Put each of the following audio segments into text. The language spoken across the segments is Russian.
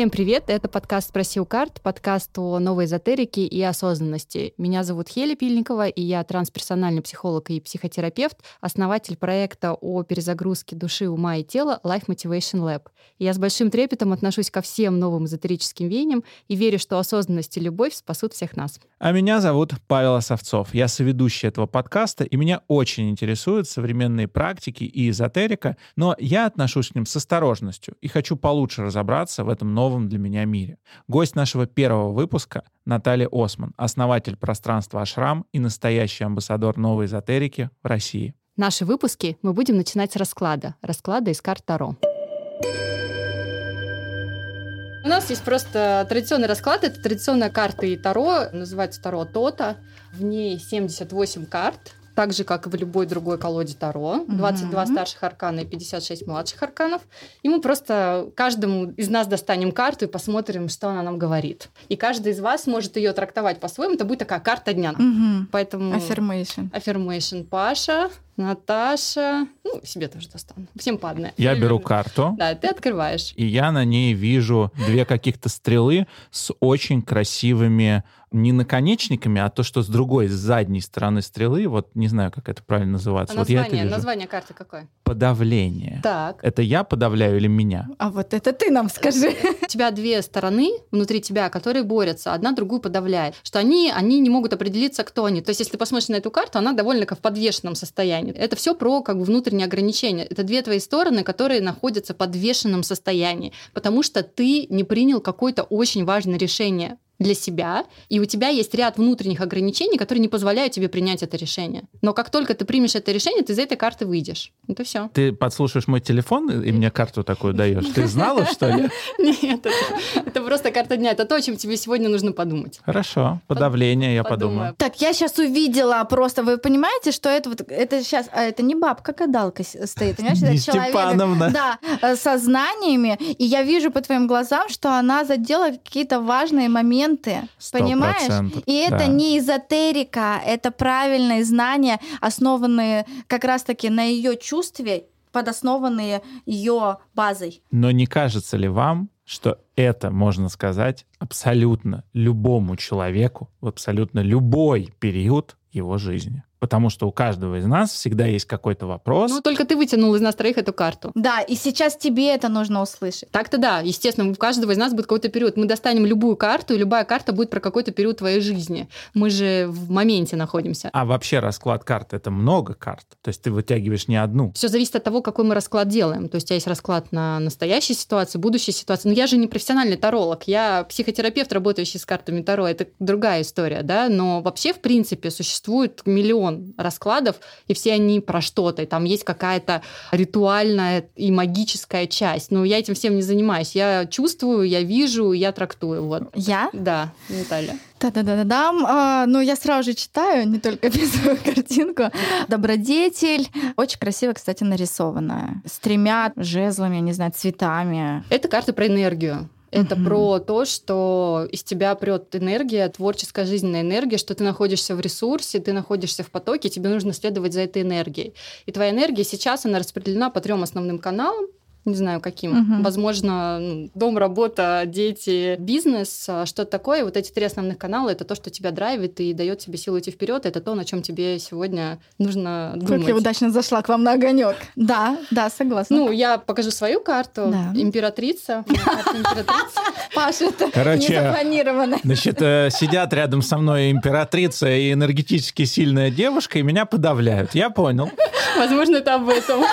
Всем привет, это подкаст «Спроси у карт», подкаст о новой эзотерике и осознанности. Меня зовут Хеля Пильникова, и я трансперсональный психолог и психотерапевт, основатель проекта о перезагрузке души, ума и тела Life Motivation Lab. Я с большим трепетом отношусь ко всем новым эзотерическим веяниям и верю, что осознанность и любовь спасут всех нас. А меня зовут Павел Осовцов. Я соведущий этого подкаста, и меня очень интересуют современные практики и эзотерика, но я отношусь к ним с осторожностью и хочу получше разобраться в этом новом для меня мире. Гость нашего первого выпуска — Наталья Осман, основатель пространства «Ашрам» и настоящий амбассадор новой эзотерики в России. Наши выпуски мы будем начинать с расклада. Расклада из карт Таро. У нас есть просто традиционный расклад. Это традиционная карта и Таро. Называется Таро Тота. В ней 78 карт так же, как и в любой другой колоде Таро. 22 угу. старших аркана и 56 младших арканов. И мы просто каждому из нас достанем карту и посмотрим, что она нам говорит. И каждый из вас может ее трактовать по-своему. Это будет такая карта дня. Угу. Поэтому... Affirmation. Affirmation Паша, Наташа. Ну, себе тоже достану. Всем по одной. Я беру карту. Да, ты открываешь. И я на ней вижу две каких-то стрелы с очень красивыми не наконечниками, а то, что с другой, с задней стороны стрелы, вот не знаю, как это правильно называться. А вот название, я это вижу. название карты какое? Подавление. Так. Это я подавляю или меня? А вот это ты нам скажи. У тебя две стороны внутри тебя, которые борются, одна другую подавляет. Что они, они не могут определиться, кто они. То есть, если посмотришь на эту карту, она довольно как в подвешенном состоянии. Это все про как бы внутренние ограничения. Это две твои стороны, которые находятся в подвешенном состоянии, потому что ты не принял какое-то очень важное решение для себя, и у тебя есть ряд внутренних ограничений, которые не позволяют тебе принять это решение. Но как только ты примешь это решение, ты из этой карты выйдешь. Это все. Ты подслушаешь мой телефон и мне карту такую даешь. Ты знала, что ли? Нет, это просто карта дня. Это то, о чем тебе сегодня нужно подумать. Хорошо, подавление, я подумаю. Так, я сейчас увидела просто, вы понимаете, что это вот, это сейчас, а это не бабка, гадалка стоит, понимаешь? Это человек, Степановна. да, э, со знаниями, и я вижу по твоим глазам, что она задела какие-то важные моменты, Сто понимаешь? процентов, И это да. не эзотерика, это правильные знания, основанные как раз-таки на ее чувстве, подоснованные ее базой. Но не кажется ли вам, что это можно сказать абсолютно любому человеку в абсолютно любой период его жизни? Потому что у каждого из нас всегда есть какой-то вопрос. Ну, только ты вытянул из нас троих эту карту. Да, и сейчас тебе это нужно услышать. Так-то да, естественно, у каждого из нас будет какой-то период. Мы достанем любую карту, и любая карта будет про какой-то период твоей жизни. Мы же в моменте находимся. А вообще расклад карт — это много карт. То есть ты вытягиваешь не одну. Все зависит от того, какой мы расклад делаем. То есть у тебя есть расклад на настоящей ситуации, будущей ситуации. Но я же не профессиональный таролог, я психотерапевт, работающий с картами Таро. Это другая история, да. Но вообще, в принципе, существует миллион раскладов, и все они про что-то. И там есть какая-то ритуальная и магическая часть. Но я этим всем не занимаюсь. Я чувствую, я вижу, я трактую. Вот. Я? Да, Наталья. Да-да-да-дам. А, ну, я сразу же читаю, не только описываю картинку. Добродетель. Очень красиво, кстати, нарисованная. С тремя жезлами, я не знаю, цветами. Это карта про энергию. Это Мгм. про то, что из тебя прет энергия, творческая жизненная энергия, что ты находишься в ресурсе, ты находишься в потоке, тебе нужно следовать за этой энергией. И твоя энергия сейчас, она распределена по трем основным каналам. Не знаю, каким. Мгм. Возможно, ну, дом, работа, дети, бизнес, а, что-то такое. Вот эти три основных канала это то, что тебя драйвит и дает тебе силу идти вперед. Это то, на чем тебе сегодня нужно Как думать. я удачно зашла к вам на огонек. Да, да, согласна. Ну, я покажу свою карту. Да. Императрица. Паша, это Короче, не запланировано. Значит, э, сидят рядом со мной императрица и энергетически сильная девушка, и меня подавляют. Я понял. Возможно, это об этом.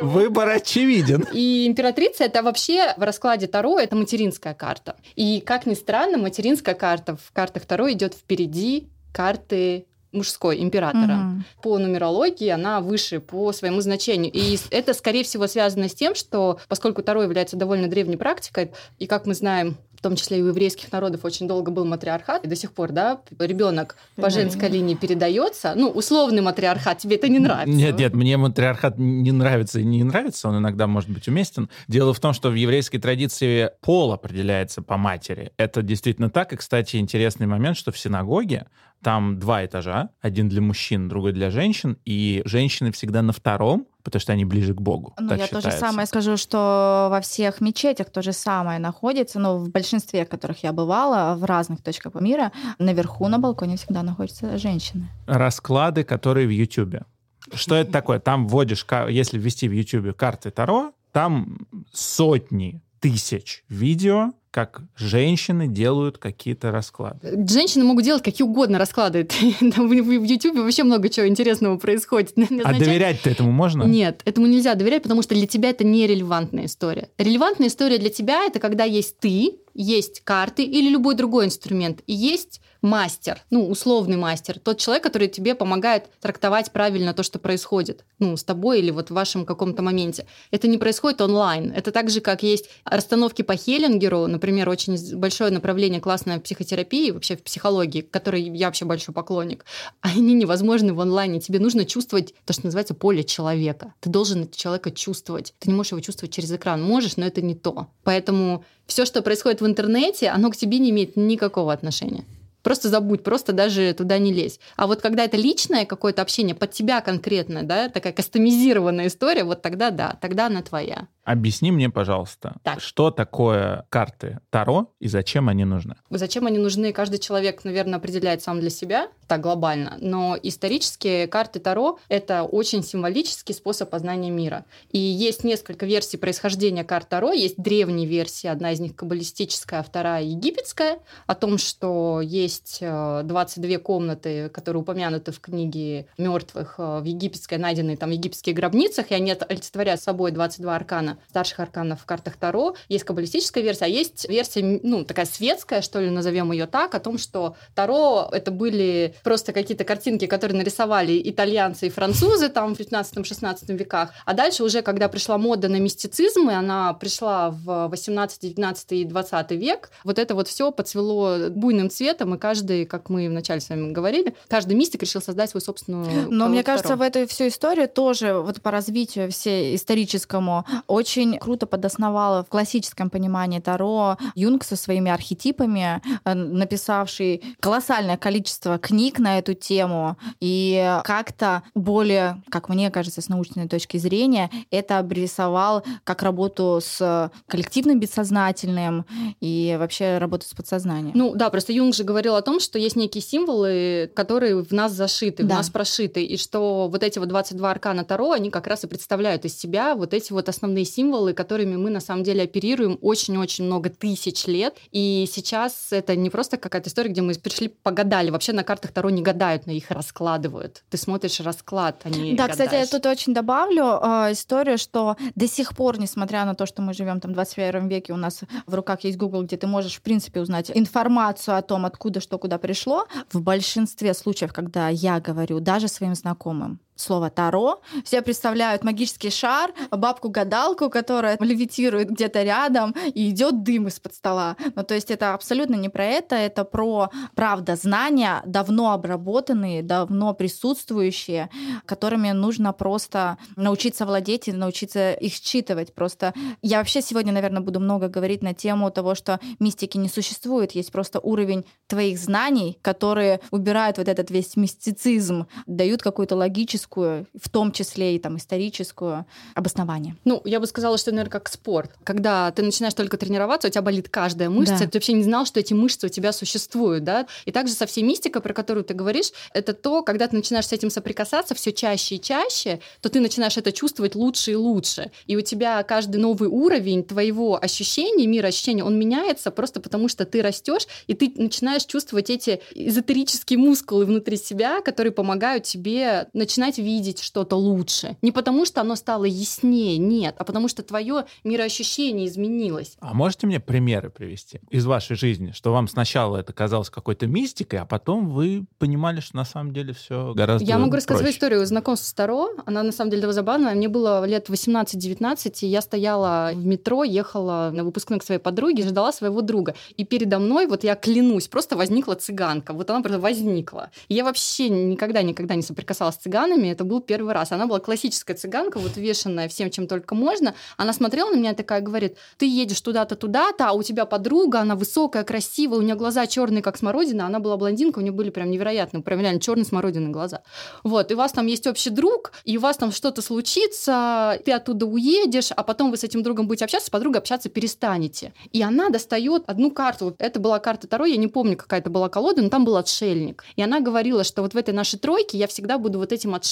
Выбор очевиден. И императрица это вообще в раскладе Таро это материнская карта. И как ни странно, материнская карта в картах Таро идет впереди карты мужской императора. Мгм. По нумерологии она выше по своему значению. И это, скорее всего, связано с тем, что поскольку Таро является довольно древней практикой, и, как мы знаем, в том числе и у еврейских народов очень долго был матриархат, и до сих пор, да, ребенок по женской линии передается. Ну, условный матриархат, тебе это не нравится. Нет, нет, мне матриархат не нравится и не нравится, он иногда может быть уместен. Дело в том, что в еврейской традиции пол определяется по матери. Это действительно так. И, кстати, интересный момент, что в синагоге там два этажа, один для мужчин, другой для женщин, и женщины всегда на втором, потому что они ближе к Богу. Ну, я считается. то же самое скажу, что во всех мечетях то же самое находится, но в большинстве, в которых я бывала, в разных точках мира, наверху на балконе всегда находятся женщины. Расклады, которые в Ютубе. Что это такое? Там вводишь, если ввести в Ютубе карты Таро, там сотни тысяч видео, как женщины делают какие-то расклады. Женщины могут делать какие угодно расклады. В Ютубе вообще много чего интересного происходит. Не А доверять-то этому можно? Нет, этому нельзя доверять, потому что для тебя это нерелевантная история. Релевантная история для тебя это когда есть ты, есть карты или любой другой инструмент, и есть мастер, ну, условный мастер, тот человек, который тебе помогает трактовать правильно то, что происходит, ну, с тобой или вот в вашем каком-то моменте. Это не происходит онлайн. Это так же, как есть расстановки по Хеллингеру, например, очень большое направление классной психотерапии, вообще в психологии, которой я вообще большой поклонник. Они невозможны в онлайне. Тебе нужно чувствовать то, что называется поле человека. Ты должен человека чувствовать. Ты не можешь его чувствовать через экран. Можешь, но это не то. Поэтому все, что происходит в интернете, оно к тебе не имеет никакого отношения. Просто забудь, просто даже туда не лезь. А вот когда это личное какое-то общение под тебя конкретно, да, такая кастомизированная история, вот тогда да, тогда она твоя. Объясни мне, пожалуйста, Так. что такое карты Таро и зачем они нужны? Зачем они нужны, каждый человек, наверное, определяет сам для себя, так глобально. Но исторические карты Таро — это очень символический способ познания мира. И есть несколько версий происхождения карт Таро. Есть древние версии, одна из них каббалистическая, а вторая египетская, о том, что есть э, 22 комнаты, которые упомянуты в книге мертвых э, в египетской, найденные там в египетских гробницах, и они олицетворяют собой 22 аркана, старших арканов в картах Таро. Есть каббалистическая версия, а есть версия, ну, такая светская, что ли, назовем ее так, о том, что Таро это были просто какие-то картинки, которые нарисовали итальянцы и французы там в 15-16 веках. А дальше уже, когда пришла мода на мистицизм, и она пришла в 18, 19 и 20 век, вот это вот все подцвело буйным цветом, и каждый, как мы вначале с вами говорили, каждый мистик решил создать свою собственную Но мне колоду кажется, Таро. в этой всю историю тоже вот по развитию всей историческому очень круто подосновала в классическом понимании Таро Юнг со своими архетипами, э, написавший колоссальное количество книг на эту тему и как-то более, как мне кажется, с научной точки зрения, это обрисовал как работу с коллективным бессознательным и вообще работу с подсознанием. Ну да, просто Юнг же говорил о том, что есть некие символы, которые в нас зашиты, Да. в нас прошиты, и что вот эти вот 22 аркана Таро, они как раз и представляют из себя вот эти вот основные символы, которыми мы на самом деле оперируем очень-очень много тысяч лет. И сейчас это не просто какая-то история, где мы пришли погадали. Вообще на картах Таро не гадают, но их раскладывают. Ты смотришь расклад, а не Да, кстати, я гадаешь. тут очень добавлю э, историю, что до сих пор, несмотря на то, что мы живем там в 21 веке, у нас в руках есть Google, где ты можешь, в принципе, узнать информацию о том, откуда что куда пришло, в большинстве случаев, когда я говорю даже своим знакомым, слово Таро. Все представляют магический шар, бабку-гадалку, которая левитирует где-то рядом, и идет дым из-под стола. Ну, то есть это абсолютно не про это, это про, правда, знания, давно обработанные, давно присутствующие, которыми нужно просто научиться владеть и научиться их считывать. Просто я вообще сегодня, наверное, буду много говорить на тему того, что мистики не существует, есть просто уровень твоих знаний, которые убирают вот этот весь мистицизм, дают какую-то логическую, в том числе и там историческую обоснование. Ну, я бы сказала, что, наверное, как спорт. Когда ты начинаешь только тренироваться, у тебя болит каждая мышца, Да. ты вообще не знал, что эти мышцы у тебя существуют, да? И также со всей мистикой, про которую ты говоришь, это то, когда ты начинаешь с этим соприкасаться все чаще и чаще, то ты начинаешь это чувствовать лучше и лучше. И у тебя каждый новый уровень твоего ощущения, мира ощущения, он меняется просто потому, что ты растешь, и ты начинаешь чувствовать эти эзотерические мускулы внутри себя, которые помогают тебе начинать видеть что-то лучше. Не потому, что оно стало яснее, нет, а потому что твое мироощущение изменилось. А можете мне примеры привести из вашей жизни, что вам сначала это казалось какой-то мистикой, а потом вы понимали, что на самом деле все гораздо Я могу рассказать свою проще? историю знакомства с Таро. Она на самом деле довольно забавная. Мне было лет 18-19, и я стояла в метро, ехала на выпускной к своей подруге, ждала своего друга. И передо мной, вот я клянусь, просто возникла цыганка. Вот она просто возникла. И я вообще никогда-никогда не соприкасалась с цыганами. Цыганками это был первый раз. Она была классическая цыганка, вот вешенная всем, чем только можно. Она смотрела на меня такая, говорит, ты едешь туда-то, туда-то, а у тебя подруга, она высокая, красивая, у нее глаза черные, как смородина, она была блондинка, у нее были прям невероятные, прям реально черные смородины глаза. Вот, и у вас там есть общий друг, и у вас там что-то случится, ты оттуда уедешь, а потом вы с этим другом будете общаться, с подругой общаться перестанете. И она достает одну карту. Это была карта Таро, я не помню, какая это была колода, но там был отшельник. И она говорила, что вот в этой нашей тройке я всегда буду вот этим отшельником.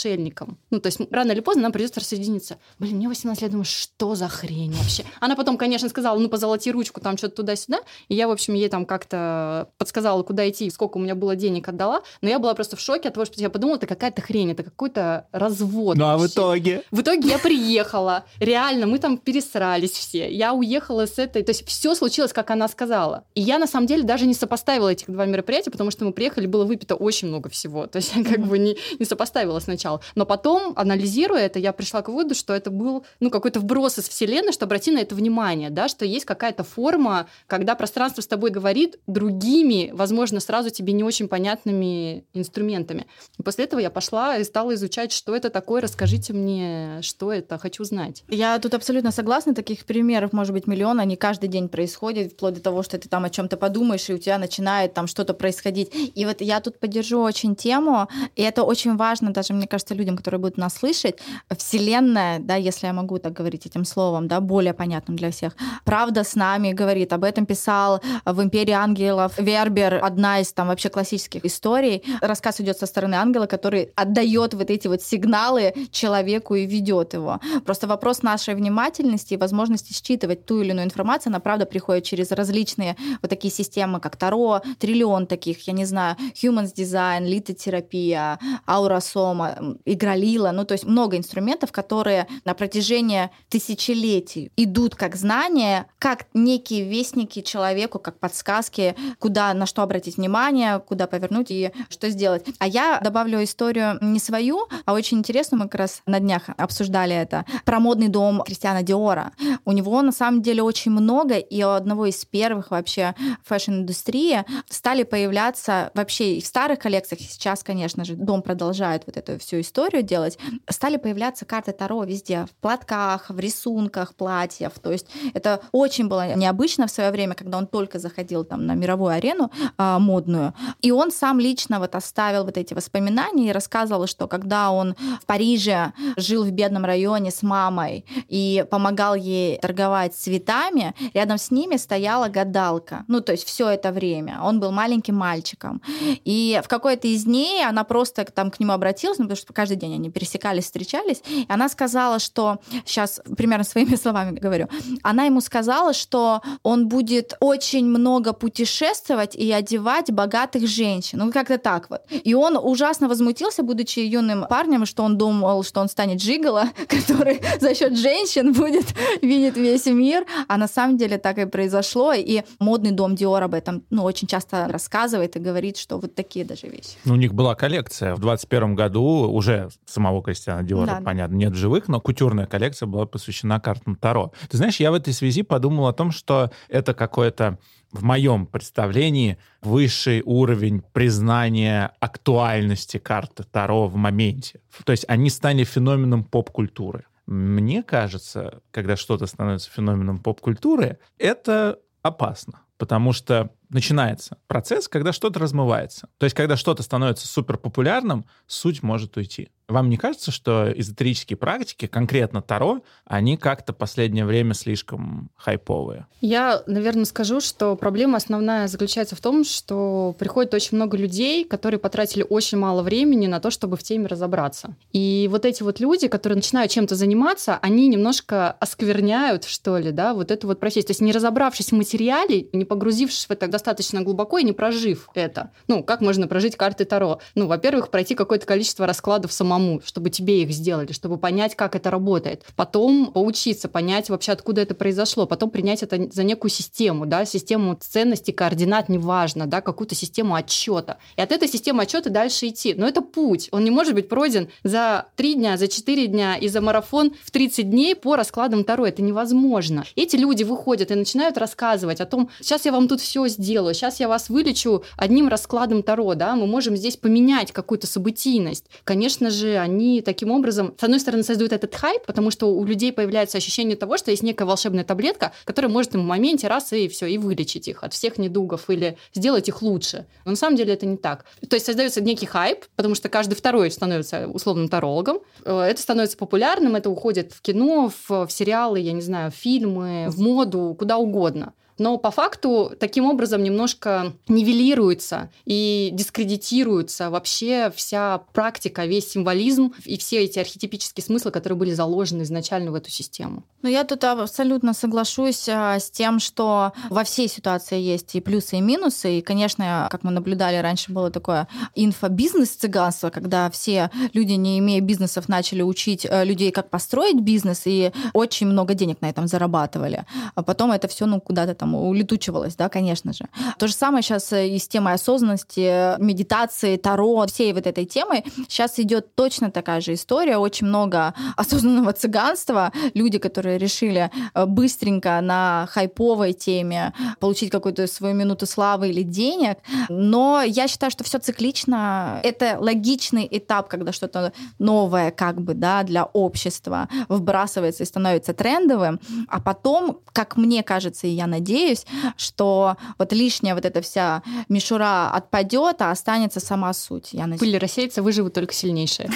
Ну, то есть рано или поздно нам придется рассоединиться. Блин, мне 18 лет, думаю, что за хрень вообще? Она потом, конечно, сказала, ну, позолоти ручку, там что-то туда-сюда. И я, в общем, ей там как-то подсказала, куда идти, сколько у меня было денег отдала. Но я была просто в шоке от того, что я подумала, это какая-то хрень, это какой-то развод. Ну, а вообще. в итоге? В итоге я приехала. Реально, мы там пересрались все. Я уехала с этой... То есть все случилось, как она сказала. И я, на самом деле, даже не сопоставила этих два мероприятия, потому что мы приехали, было выпито очень много всего. То есть я как бы не, не сопоставила сначала. Но потом, анализируя это, я пришла к выводу, что это был ну, какой-то вброс из Вселенной, что обрати на это внимание, да, что есть какая-то форма, когда пространство с тобой говорит другими, возможно, сразу тебе не очень понятными инструментами. И после этого я пошла и стала изучать, что это такое, расскажите мне, что это, хочу знать. Я тут абсолютно согласна, таких примеров может быть миллион, они каждый день происходят, вплоть до того, что ты там о чем-то подумаешь, и у тебя начинает там что-то происходить. И вот я тут поддержу очень тему, и это очень важно даже, мне кажется, людям, которые будут нас слышать. Вселенная, да, если я могу так говорить этим словом, да, более понятным для всех, правда с нами говорит, об этом писал в «Империи ангелов» Вербер, одна из там вообще классических историй. Рассказ идет со стороны ангела, который отдает вот эти вот сигналы человеку и ведет его. Просто вопрос нашей внимательности и возможности считывать ту или иную информацию, она правда приходит через различные вот такие системы, как Таро, триллион таких, я не знаю, Humans Design, литотерапия, ауросома, игролила, ну то есть много инструментов, которые на протяжении тысячелетий идут как знания, как некие вестники человеку, как подсказки, куда, на что обратить внимание, куда повернуть и что сделать. А я добавлю историю не свою, а очень интересную, мы как раз на днях обсуждали это, про модный дом Кристиана Диора. У него на самом деле очень много, и у одного из первых вообще fashion -индустрии стали появляться вообще и в старых коллекциях, и сейчас, конечно же, дом продолжает вот эту всю историю делать, стали появляться карты Таро везде, в платках, в рисунках платьев. То есть это очень было необычно в свое время, когда он только заходил там на мировую арену э, модную. И он сам лично вот оставил вот эти воспоминания и рассказывал, что когда он в Париже жил в бедном районе с мамой и помогал ей торговать цветами, рядом с ними стояла гадалка. Ну, то есть все это время. Он был маленьким мальчиком. И в какой-то из дней она просто там к нему обратилась, ну, потому что каждый день они пересекались, встречались, и она сказала, что, сейчас примерно своими словами говорю, она ему сказала, что он будет очень много путешествовать и одевать богатых женщин. Ну, как-то так вот. И он ужасно возмутился, будучи юным парнем, что он думал, что он станет Джигала, который за счет женщин будет видеть весь мир. А на самом деле так и произошло. И модный дом Диор об этом ну, очень часто рассказывает и говорит, что вот такие даже вещи. Ну, у них была коллекция. В 21 году уже самого Кристиана Диора, да, понятно, нет живых, но кутюрная коллекция была посвящена картам Таро. Ты знаешь, я в этой связи подумал о том, что это какое-то в моем представлении высший уровень признания актуальности карты Таро в моменте. То есть они стали феноменом поп-культуры. Мне кажется, когда что-то становится феноменом поп-культуры, это опасно, потому что начинается процесс, когда что-то размывается. То есть, когда что-то становится супер популярным, суть может уйти. Вам не кажется, что эзотерические практики, конкретно Таро, они как-то последнее время слишком хайповые? Я, наверное, скажу, что проблема основная заключается в том, что приходит очень много людей, которые потратили очень мало времени на то, чтобы в теме разобраться. И вот эти вот люди, которые начинают чем-то заниматься, они немножко оскверняют, что ли, да, вот эту вот профессию. То есть не разобравшись в материале, не погрузившись в это достаточно глубоко и не прожив это. Ну, как можно прожить карты Таро? Ну, во-первых, пройти какое-то количество раскладов самому, чтобы тебе их сделали, чтобы понять, как это работает. Потом поучиться, понять вообще, откуда это произошло. Потом принять это за некую систему, да, систему ценностей, координат, неважно, да, какую-то систему отчета. И от этой системы отчета дальше идти. Но это путь. Он не может быть пройден за три дня, за четыре дня и за марафон в 30 дней по раскладам Таро. Это невозможно. Эти люди выходят и начинают рассказывать о том, сейчас я вам тут все сделаю, сейчас я вас вылечу одним раскладом Таро, да, мы можем здесь поменять какую-то событийность. Конечно же, продажи, они таким образом, с одной стороны, создают этот хайп, потому что у людей появляется ощущение того, что есть некая волшебная таблетка, которая может им в моменте раз и все, и вылечить их от всех недугов или сделать их лучше. Но на самом деле это не так. То есть создается некий хайп, потому что каждый второй становится условным тарологом. Э, это становится популярным, это уходит в кино, в, в сериалы, я не знаю, в фильмы, в моду, куда угодно но по факту таким образом немножко нивелируется и дискредитируется вообще вся практика, весь символизм и все эти архетипические смыслы, которые были заложены изначально в эту систему. Ну, я тут абсолютно соглашусь а, с тем, что во всей ситуации есть и плюсы, и минусы. И, конечно, как мы наблюдали, раньше было такое инфобизнес-цыганство, когда все люди, не имея бизнесов, начали учить э, людей, как построить бизнес, и очень много денег на этом зарабатывали. А потом это все ну, куда-то там там улетучивалось, да, конечно же. То же самое сейчас э, и с темой осознанности, медитации, таро, всей вот этой темой. Сейчас идет точно такая же история. Очень много осознанного цыганства. Люди, которые решили э, быстренько на хайповой теме получить какую-то свою минуту славы или денег. Но я считаю, что все циклично. Это логичный этап, когда что-то новое как бы, да, для общества вбрасывается и становится трендовым. А потом, как мне кажется, и я надеюсь, надеюсь, что вот лишняя вот эта вся мишура отпадет, а останется сама суть. Я надеюсь. Пыль рассеется, выживут только сильнейшие.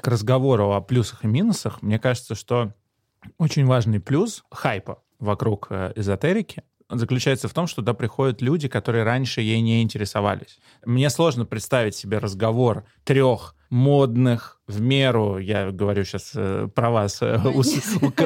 К разговору о плюсах и минусах, мне кажется, что очень важный плюс хайпа вокруг э, эзотерики заключается в том, что туда приходят люди, которые раньше ей не интересовались. Мне сложно представить себе разговор трех модных, в меру, я говорю сейчас э, про вас, э, ус,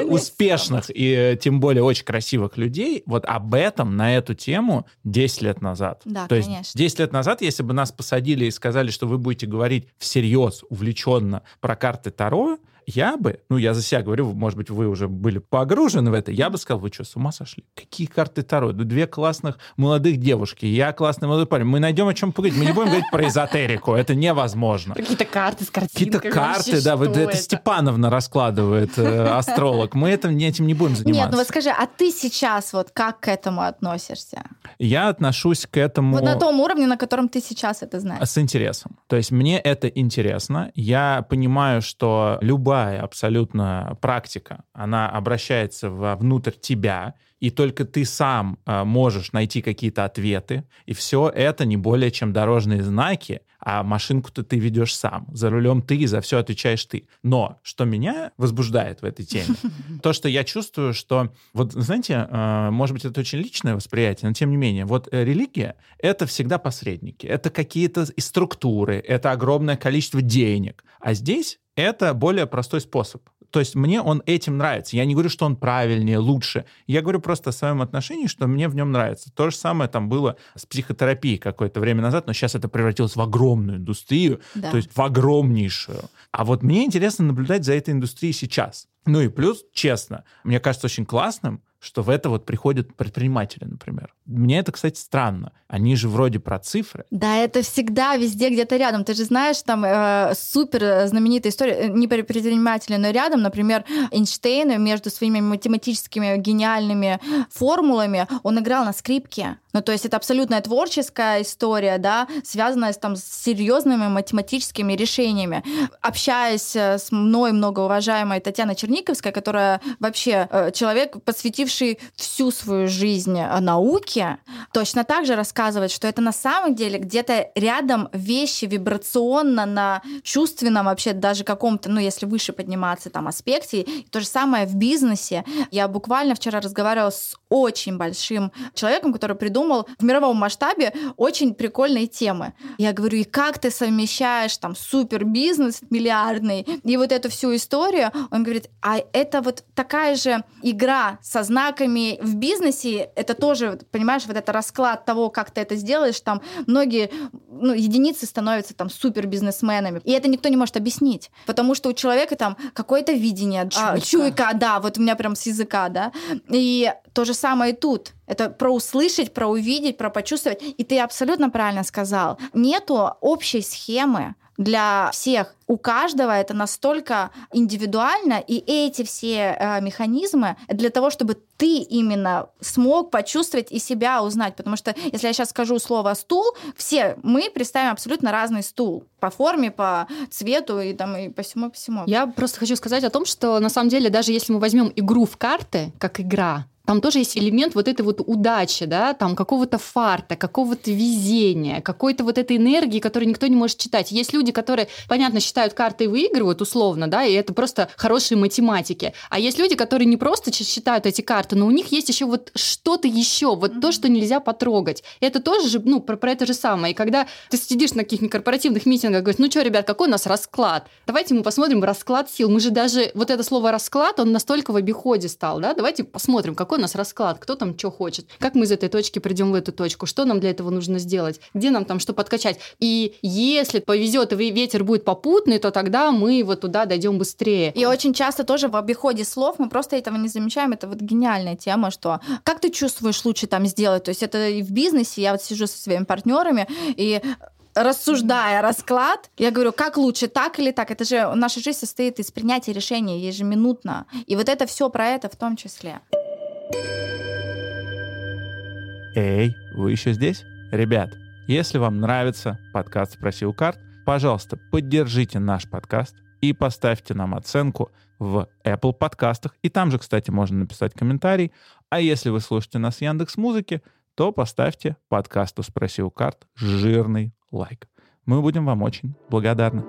успешных и э, тем более очень красивых людей, вот об этом, на эту тему 10 лет назад. Да, То есть конечно. 10 лет назад, если бы нас посадили и сказали, что вы будете говорить всерьез, увлеченно про карты Таро, я бы, ну, я за себя говорю, может быть, вы уже были погружены в это, я бы сказал, вы что, с ума сошли? Какие карты Таро? Ну, две классных молодых девушки, я классный молодой парень. Мы найдем о чем поговорить. Мы не будем говорить про эзотерику, это невозможно. Какие-то карты с картинками. Какие-то карты, да, вот это, Степановна раскладывает, э, астролог. Мы этим, этим не будем заниматься. Нет, ну вот скажи, а ты сейчас вот как к этому относишься? Я отношусь к этому... Вот на том уровне, на котором ты сейчас это знаешь. С интересом. То есть мне это интересно. Я понимаю, что любая любая абсолютно практика, она обращается внутрь тебя, и только ты сам а, можешь найти какие-то ответы, и все это не более чем дорожные знаки, а машинку-то ты ведешь сам. За рулем ты, за все отвечаешь ты. Но что меня возбуждает в этой теме, то, что я чувствую, что, вот знаете, а, может быть, это очень личное восприятие, но тем не менее, вот э, религия — это всегда посредники, это какие-то структуры, это огромное количество денег. А здесь это более простой способ. То есть мне он этим нравится. Я не говорю, что он правильнее, лучше. Я говорю просто о своем отношении, что мне в нем нравится. То же самое там было с психотерапией какое-то время назад, но сейчас это превратилось в огромную индустрию, да. то есть в огромнейшую. А вот мне интересно наблюдать за этой индустрией сейчас. Ну и плюс, честно, мне кажется очень классным, что в это вот приходят предприниматели, например. Мне это, кстати, странно. Они же вроде про цифры. Да, это всегда везде где-то рядом. Ты же знаешь, там э, супер знаменитая история, э, не про предпринимателя, но рядом, например, Эйнштейн между своими математическими гениальными формулами, он играл на скрипке. Ну, то есть это абсолютная творческая история, да, связанная с, там, с серьезными математическими решениями. Общаясь э, с мной многоуважаемой Татьяной Черниковской, которая вообще э, человек, посвятивший всю свою жизнь э, науке, точно так же рассказывает, что это на самом деле где-то рядом вещи вибрационно на чувственном вообще даже каком-то, ну, если выше подниматься там аспекте. И то же самое в бизнесе. Я буквально вчера разговаривала с очень большим человеком, который придумал в мировом масштабе очень прикольные темы. Я говорю, и как ты совмещаешь там супер бизнес миллиардный и вот эту всю историю? Он говорит, а это вот такая же игра со знаками в бизнесе, это тоже, понимаешь, вот это расклад того, как ты это сделаешь, там многие ну, единицы становятся там супер бизнесменами. И это никто не может объяснить, потому что у человека там какое-то видение, чуйка. А, чуйка, да, вот у меня прям с языка, да. И то же самое и тут. Это про услышать, про увидеть, про почувствовать. И ты абсолютно правильно сказал. Нету общей схемы, для всех. У каждого это настолько индивидуально, и эти все э, механизмы для того, чтобы ты именно смог почувствовать и себя узнать. Потому что если я сейчас скажу слово стул, все мы представим абсолютно разный стул по форме, по цвету и там и по всему, по всему. Я просто хочу сказать о том, что на самом деле даже если мы возьмем игру в карты как игра, там тоже есть элемент вот этой вот удачи, да, там какого-то фарта, какого-то везения, какой-то вот этой энергии, которую никто не может читать. Есть люди, которые, понятно, считают карты и выигрывают условно, да, и это просто хорошие математики. А есть люди, которые не просто считают эти карты, но у них есть еще вот что-то еще, вот mm-hmm. то, что нельзя потрогать. И это тоже же, ну, про, про это же самое. И когда ты сидишь на каких-нибудь корпоративных митингах, говоришь, ну что, ребят, какой у нас расклад? Давайте мы посмотрим расклад сил. Мы же даже, вот это слово расклад, он настолько в обиходе стал, да, давайте посмотрим, какой какой у нас расклад, кто там что хочет, как мы из этой точки придем в эту точку, что нам для этого нужно сделать, где нам там что подкачать. И если повезет и ветер будет попутный, то тогда мы вот туда дойдем быстрее. И очень часто тоже в обиходе слов мы просто этого не замечаем. Это вот гениальная тема, что как ты чувствуешь лучше там сделать. То есть это и в бизнесе, я вот сижу со своими партнерами, и рассуждая расклад, я говорю, как лучше, так или так? Это же наша жизнь состоит из принятия решений ежеминутно. И вот это все про это в том числе. Эй, вы еще здесь? Ребят, если вам нравится подкаст «Спроси у карт», пожалуйста, поддержите наш подкаст и поставьте нам оценку в Apple подкастах. И там же, кстати, можно написать комментарий. А если вы слушаете нас в Яндекс Музыке, то поставьте подкасту «Спроси у карт» жирный лайк. Мы будем вам очень благодарны.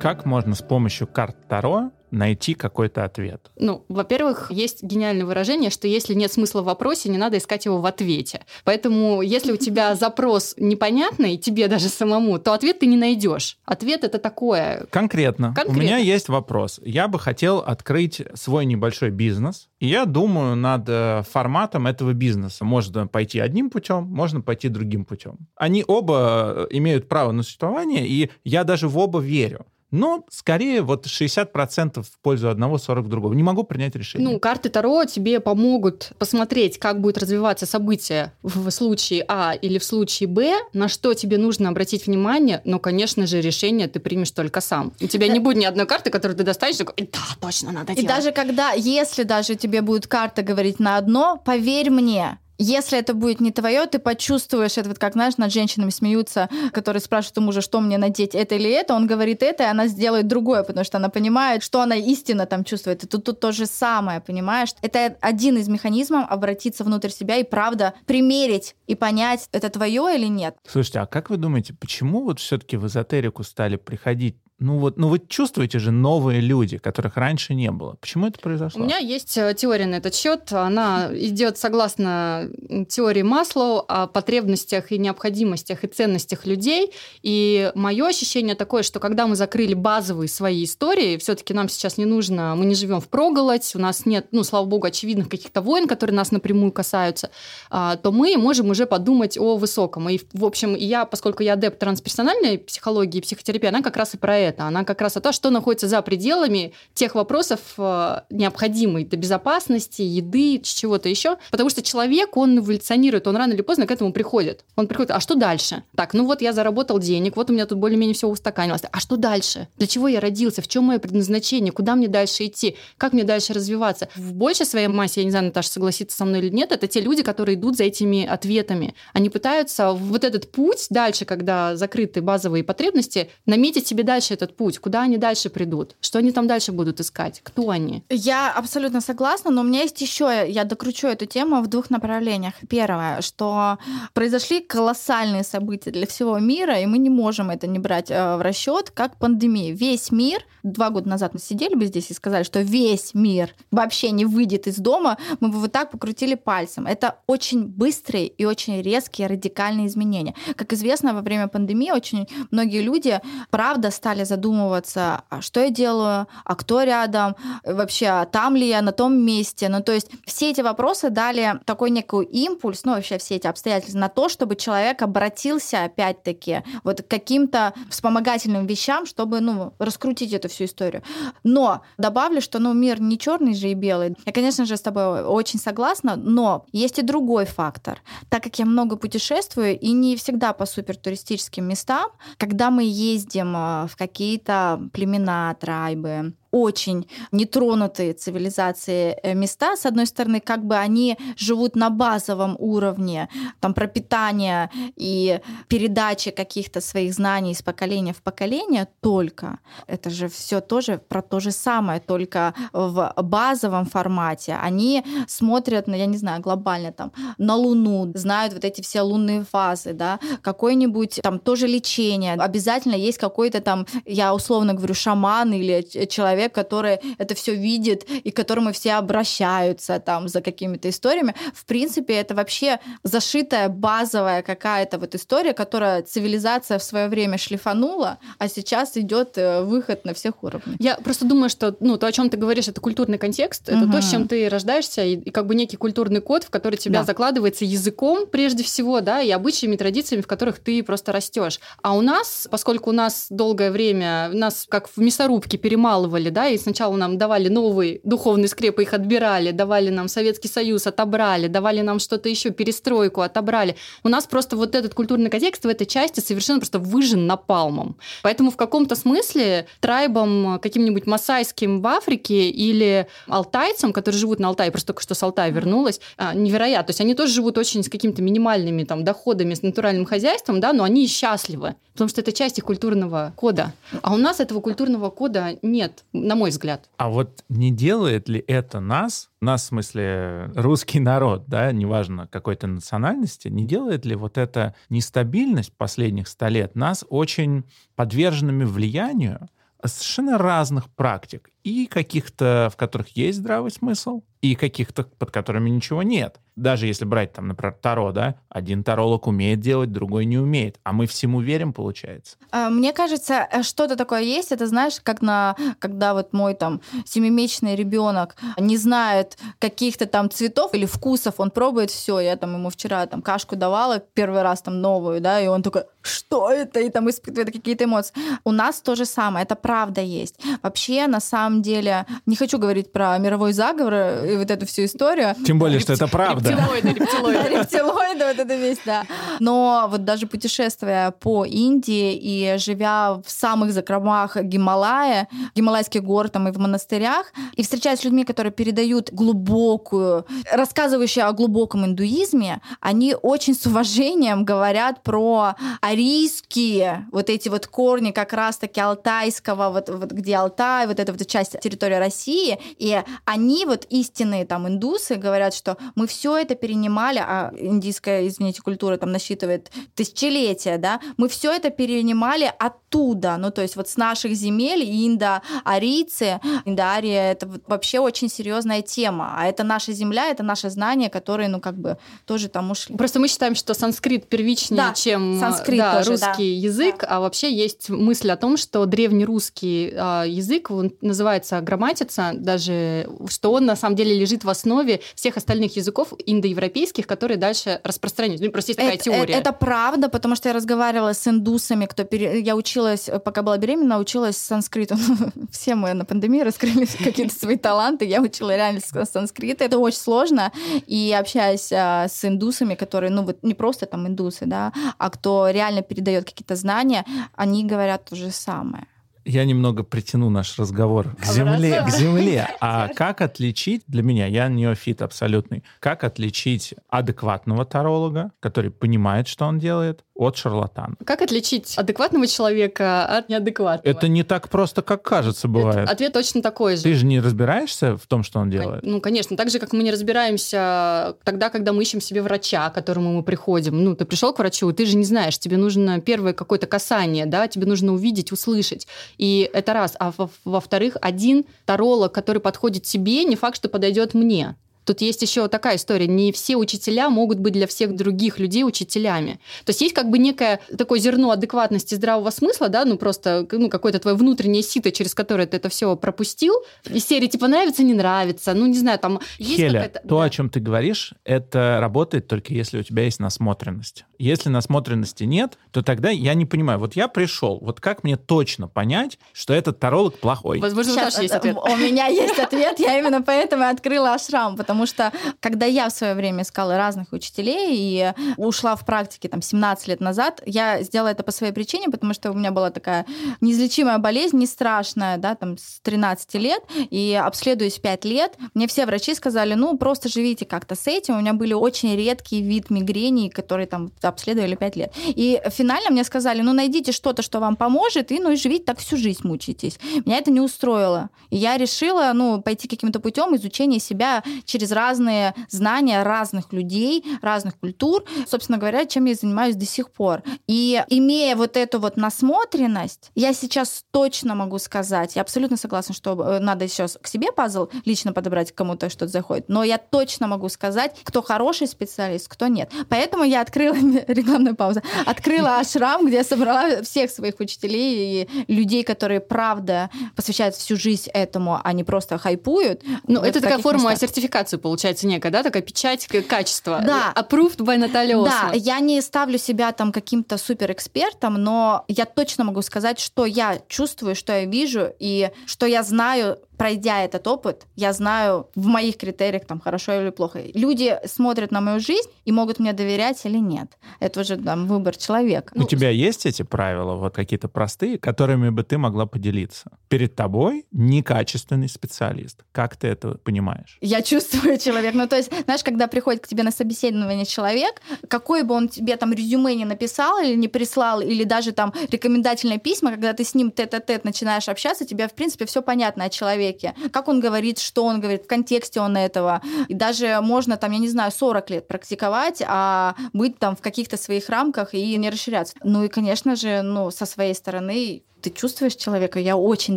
Как можно с помощью карт Таро найти какой-то ответ? Ну, во-первых, есть гениальное выражение, что если нет смысла в вопросе, не надо искать его в ответе. Поэтому, если у тебя запрос непонятный, тебе даже самому, то ответ ты не найдешь. Ответ это такое. Конкретно. Конкретно. У меня есть вопрос. Я бы хотел открыть свой небольшой бизнес, и я думаю над э, форматом этого бизнеса. Можно пойти одним путем, можно пойти другим путем. Они оба э, имеют право на существование, и я даже в оба верю. Но скорее вот 60% в пользу одного, 40% в другого. Не могу принять решение. Ну, карты Таро тебе помогут посмотреть, как будет развиваться событие в случае А или в случае Б, на что тебе нужно обратить внимание, но, конечно же, решение ты примешь только сам. У тебя не будет ни одной карты, которую ты достанешь, и такой, да, точно надо делать. И даже когда, если даже тебе будет карта говорить на одно, поверь мне, если это будет не твое, ты почувствуешь это, вот как, знаешь, над женщинами смеются, которые спрашивают у мужа, что мне надеть, это или это, он говорит это, и она сделает другое, потому что она понимает, что она истинно там чувствует. И тут, тут то же самое, понимаешь? Это один из механизмов обратиться внутрь себя и, правда, примерить и понять, это твое или нет. Слушайте, а как вы думаете, почему вот все-таки в эзотерику стали приходить ну вот, ну вы чувствуете же новые люди, которых раньше не было. Почему это произошло? У меня есть э, теория на этот счет. Она идет согласно теории Маслоу о потребностях и необходимостях и ценностях людей. И мое ощущение такое, что когда мы закрыли базовые свои истории, все-таки нам сейчас не нужно, мы не живем в проголодь, у нас нет, ну слава богу, очевидных каких-то войн, которые нас напрямую касаются, а, то мы можем уже подумать о высоком. И в общем, я, поскольку я адепт трансперсональной психологии и психотерапии, она как раз и про это это. Она как раз о том, что находится за пределами тех вопросов э, необходимой до безопасности, еды, чего-то еще. Потому что человек, он эволюционирует, он рано или поздно к этому приходит. Он приходит, а что дальше? Так, ну вот я заработал денег, вот у меня тут более-менее все устаканилось. А что дальше? Для чего я родился? В чем мое предназначение? Куда мне дальше идти? Как мне дальше развиваться? В большей своей массе, я не знаю, Наташа согласится со мной или нет, это те люди, которые идут за этими ответами. Они пытаются вот этот путь дальше, когда закрыты базовые потребности, наметить себе дальше этот путь, куда они дальше придут, что они там дальше будут искать, кто они. Я абсолютно согласна, но у меня есть еще, я докручу эту тему в двух направлениях. Первое, что произошли колоссальные события для всего мира, и мы не можем это не брать э, в расчет, как пандемия. Весь мир, два года назад мы сидели бы здесь и сказали, что весь мир вообще не выйдет из дома, мы бы вот так покрутили пальцем. Это очень быстрые и очень резкие радикальные изменения. Как известно, во время пандемии очень многие люди, правда, стали стали задумываться, а что я делаю, а кто рядом, вообще, а там ли я, на том месте. Ну, то есть все эти вопросы дали такой некий импульс, ну, вообще все эти обстоятельства на то, чтобы человек обратился, опять-таки, вот к каким-то вспомогательным вещам, чтобы, ну, раскрутить эту всю историю. Но добавлю, что, ну, мир не черный же и белый. Я, конечно же, с тобой очень согласна, но есть и другой фактор. Так как я много путешествую и не всегда по супертуристическим местам, когда мы ездим э, в какие-то племена, трайбы, очень нетронутые цивилизации э, места. С одной стороны, как бы они живут на базовом уровне там, пропитания и передачи каких-то своих знаний из поколения в поколение только. Это же все тоже про то же самое, только в базовом формате. Они смотрят, на, я не знаю, глобально там, на Луну, знают вот эти все лунные фазы, да, какое-нибудь там тоже лечение. Обязательно есть какой-то там, я условно говорю, шаман или человек, человек, который это все видит и к которому все обращаются там за какими-то историями. В принципе, это вообще зашитая базовая какая-то вот история, которая цивилизация в свое время шлифанула, а сейчас идет э, выход на всех уровнях. Я просто думаю, что ну, то, о чем ты говоришь, это культурный контекст, это угу. то, с чем ты рождаешься, и, и как бы некий культурный код, в который тебя да. закладывается языком прежде всего, да, и обычаями, традициями, в которых ты просто растешь. А у нас, поскольку у нас долгое время нас как в мясорубке перемалывали да, и сначала нам давали новый духовный скреп, их отбирали, давали нам Советский Союз, отобрали, давали нам что-то еще, перестройку, отобрали. У нас просто вот этот культурный контекст в этой части совершенно просто выжжен напалмом. Поэтому в каком-то смысле трайбам каким-нибудь масайским в Африке или алтайцам, которые живут на Алтае, просто только что с Алтая вернулась, а, невероятно. То есть они тоже живут очень с какими-то минимальными там доходами, с натуральным хозяйством, да, но они счастливы, потому что это часть их культурного кода. А у нас этого культурного кода нет на мой взгляд. А вот не делает ли это нас, нас в смысле русский народ, да, неважно какой-то национальности, не делает ли вот эта нестабильность последних ста лет нас очень подверженными влиянию совершенно разных практик и каких-то, в которых есть здравый смысл, и каких-то, под которыми ничего нет. Даже если брать там, например, Таро, да, один таролог умеет делать, другой не умеет, а мы всему верим, получается. А, мне кажется, э, что-то такое есть, это знаешь, как на, когда вот мой там семимесячный ребенок не знает каких-то там цветов или вкусов, он пробует все, я там ему вчера там кашку давала первый раз там новую, да, и он такой, что это, и там испытывает какие-то эмоции. У нас то же самое, это правда есть. Вообще, на самом деле, не хочу говорить про мировой заговор и вот эту всю историю. Тем более, что это правда. Рептилоиды, рептилоиды. Рептилоиды, вот это весь, да. Но вот даже путешествуя по Индии и живя в самых закромах Гималая, гималайских гор там и в монастырях, и встречаясь с людьми, которые передают глубокую, рассказывающие о глубоком индуизме, они очень с уважением говорят про арийские вот эти вот корни как раз-таки алтайского, вот, вот где Алтай, вот эта вот часть территории России, и они вот истинные там индусы говорят, что мы все это перенимали, а индийская, извините, культура там насчитывает тысячелетия, да, мы все это перенимали оттуда, ну, то есть вот с наших земель, индо-арийцы, индоария — это вообще очень серьезная тема, а это наша земля, это наши знания, которые, ну, как бы тоже там ушли. Просто мы считаем, что санскрит первичнее, да, чем санскрит да, тоже, русский да. язык, да. а вообще есть мысль о том, что древнерусский э, язык, он называется грамматица, даже что он на самом деле лежит в основе всех остальных языков индоевропейских, которые дальше распространяются. Ну, просто есть такая это, теория. Это правда, потому что я разговаривала с индусами, кто пере... я училась, пока была беременна, училась санскриту. Все мы на пандемии раскрыли какие-то свои таланты, я учила реально санскрит. Это очень сложно, и общаясь а, с индусами, которые, ну вот не просто там индусы, да, а кто реально передает какие-то знания, они говорят то же самое я немного притяну наш разговор к земле, к земле. А как отличить, для меня, я неофит абсолютный, как отличить адекватного таролога, который понимает, что он делает, от шарлатана? Как отличить адекватного человека от неадекватного? Это не так просто, как кажется, бывает. Это ответ точно такой же. Ты же не разбираешься в том, что он делает? Ну, конечно. Так же, как мы не разбираемся тогда, когда мы ищем себе врача, к которому мы приходим. Ну, ты пришел к врачу, ты же не знаешь, тебе нужно первое какое-то касание, да, тебе нужно увидеть, услышать. И это раз. А во-вторых, один таролог, который подходит тебе, не факт, что подойдет мне. Тут есть еще такая история. Не все учителя могут быть для всех других людей учителями. То есть есть как бы некое такое зерно адекватности здравого смысла, да, ну просто ну, какое-то твое внутреннее сито, через которое ты это все пропустил. Из серии типа нравится, не нравится. Ну, не знаю, там есть Хеля, какая-то... то, да. о чем ты говоришь, это работает только если у тебя есть насмотренность. Если насмотренности нет, то тогда я не понимаю. Вот я пришел, вот как мне точно понять, что этот таролог плохой? Возможно, у Щас, Саши есть э, ответ. У меня есть ответ, я именно поэтому и открыла ашрам, потому что когда я в свое время искала разных учителей и ушла в практике там 17 лет назад, я сделала это по своей причине, потому что у меня была такая неизлечимая болезнь, не страшная, да, там с 13 лет, и обследуюсь 5 лет, мне все врачи сказали, ну, просто живите как-то с этим. У меня были очень редкий вид мигрени, которые там обследовали 5 лет. И финально мне сказали, ну, найдите что-то, что вам поможет, и, ну, и живите так всю жизнь мучитесь. Меня это не устроило. И я решила, ну, пойти каким-то путем изучения себя через разные знания разных людей, разных культур. Собственно говоря, чем я занимаюсь до сих пор. И имея вот эту вот насмотренность, я сейчас точно могу сказать, я абсолютно согласна, что э, надо сейчас к себе пазл лично подобрать, кому-то что-то заходит, но я точно могу сказать, кто хороший специалист, кто нет. Поэтому я открыла, рекламная пауза, открыла ашрам, где я собрала всех своих учителей и людей, которые правда посвящают всю жизнь этому, а не просто хайпуют. Ну, Вот это такая форма местах. сертификации, получается, некая, да, такая печать качества. Да. Approved by Наталья Да, Осман. я не ставлю себя там каким-то суперэкспертом, но я точно могу сказать, что я чувствую, что я вижу и что я знаю, пройдя этот опыт, я знаю в моих критериях, там, хорошо или плохо. Люди смотрят на мою жизнь и могут мне доверять или нет. Это уже там выбор человека. Ну, У тебя есть эти правила, вот какие-то простые, которыми бы ты могла поделиться? Перед тобой некачественный специалист. Как ты это понимаешь? Я чувствую человека. Ну, то есть, знаешь, когда приходит к тебе на собеседование человек, какой бы он тебе там резюме не написал или не прислал, или даже там рекомендательные письма, когда ты с ним тет-а-тет начинаешь общаться, тебе, в принципе, все понятно о человеке. Как он говорит, что он говорит, в контексте он этого. И даже можно там, я не знаю, 40 лет практиковать, а быть там в каких-то своих рамках и не расширяться. Ну и, конечно же, ну, со своей стороны ты чувствуешь человека, я очень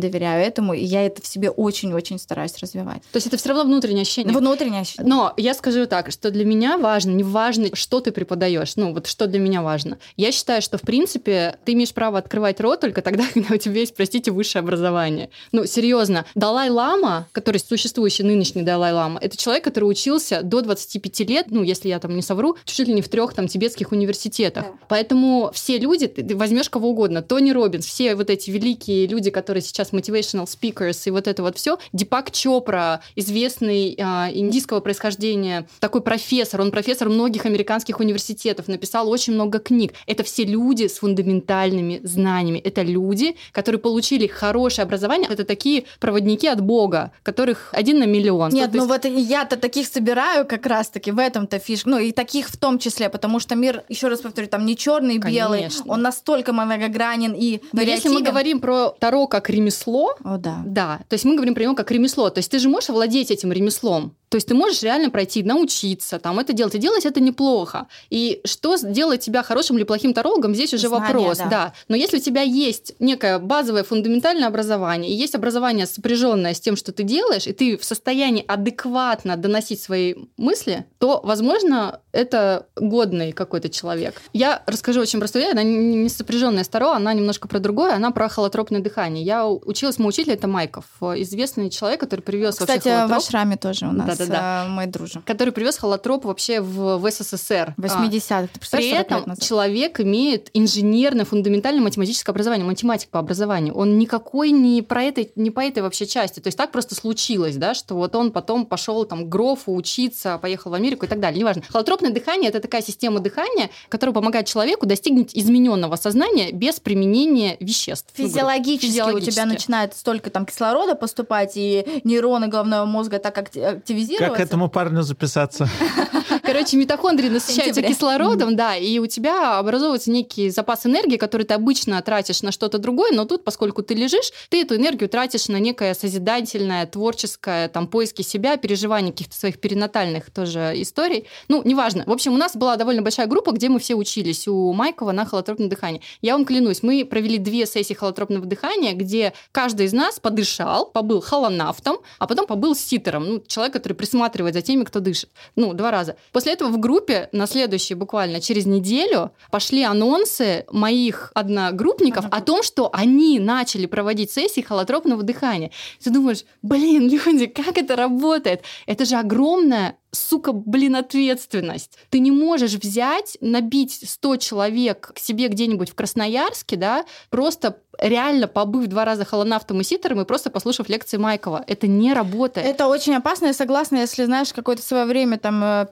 доверяю этому, и я это в себе очень-очень стараюсь развивать. То есть это все равно внутреннее ощущение. Внутреннее ощущение. Но я скажу так, что для меня важно, не важно, что ты преподаешь, ну вот что для меня важно. Я считаю, что в принципе ты имеешь право открывать рот только тогда, когда у тебя есть, простите, высшее образование. Ну серьезно, Далай-лама, который существующий нынешний Далай-лама, это человек, который учился до 25 лет, ну если я там не совру, чуть ли не в трех там тибетских университетах. Да. Поэтому все люди, ты ты возьмешь кого угодно, Тони Робинс, все вот эти великие люди, которые сейчас motivational speakers и вот это вот все, Дипак Чопра, известный а, индийского происхождения, такой профессор, он профессор многих американских университетов, написал очень много книг. Это все люди с фундаментальными знаниями. Это люди, которые получили хорошее образование. Это такие проводники от Бога, которых один на миллион. Нет, ну есть- вот я-то таких собираю как раз-таки в этом-то фишка. Ну и таких в том числе, потому что мир, еще раз повторю, там не черный, белый, он настолько многогранен и Но если мы. Говорим про Таро как ремесло, О, да. Да, то есть мы говорим про него как ремесло. То есть ты же можешь овладеть этим ремеслом. То есть ты можешь реально пройти, научиться, там это делать. И делать это неплохо. И что делает тебя хорошим или плохим тарологом, здесь уже Знания, вопрос. да. Но если у тебя есть некое базовое фундаментальное образование, и есть образование сопряженное с тем, что ты делаешь, и ты в состоянии адекватно доносить свои мысли, то, возможно, это годный какой-то человек. Я расскажу очень простую вещь, она не сопряженная с Таро, она немножко про другое, она про холотропное дыхание. Я училась, мой учитель это Майков, известный человек, который привез вообще Кстати, в холотроп, Ашраме тоже у нас Да-да-да. э, мы дружим. который привез холотроп вообще в, в СССР. В А, 80-х. Ты при представляешь, 40 лет этом человек имеет инженерное, фундаментальное математическое образование, математик по образованию. Он никакой не про это, не по этой вообще части. То есть так просто случилось, да, что вот он потом пошел там к Грофу учиться, поехал в Америку и так далее. Неважно. Холотропное дыхание это такая система дыхания, которая помогает человеку достигнуть измененного сознания без применения веществ. Ну, грубо- Физиологически, у физиологически. тебя начинает столько там кислорода поступать, и нейроны головного мозга так акти- активизироваться. Как этому парню записаться? Короче, митохондрии насыщаются кислородом, да, и у тебя образовывается некий запас энергии, который ты обычно тратишь на что-то другое, но тут, поскольку ты лежишь, ты эту энергию тратишь на некое созидательное, творческое, там, поиски себя, переживание каких-то своих перинатальных тоже историй. Ну, неважно. В общем, у нас была довольно большая группа, где мы все учились у Майкова на холотропном дыхании. Я вам клянусь, мы провели две сессии холотропного дыхания, где каждый из нас подышал, побыл холонавтом, а потом побыл ситером, ну, человек, который присматривает за теми, кто дышит. Ну, два раза. После этого в группе на следующий буквально через неделю пошли анонсы моих одногруппников о том, что они начали проводить сессии холотропного дыхания. Ты думаешь, блин, люди, как это работает? Это же огромная сука, блин, ответственность. Ты не можешь взять, набить 100 человек к себе где-нибудь в Красноярске, да, просто реально побыв два раза холонавтом и ситером и просто послушав лекции Майкова. Это не работает. Это очень опасно, я согласна, если, знаешь, какое-то свое время, там, 5-10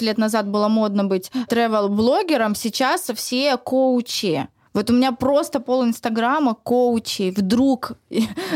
э, лет назад было модно быть travel-блогером, сейчас все коучи. Вот у меня просто пол Инстаграма коучей вдруг.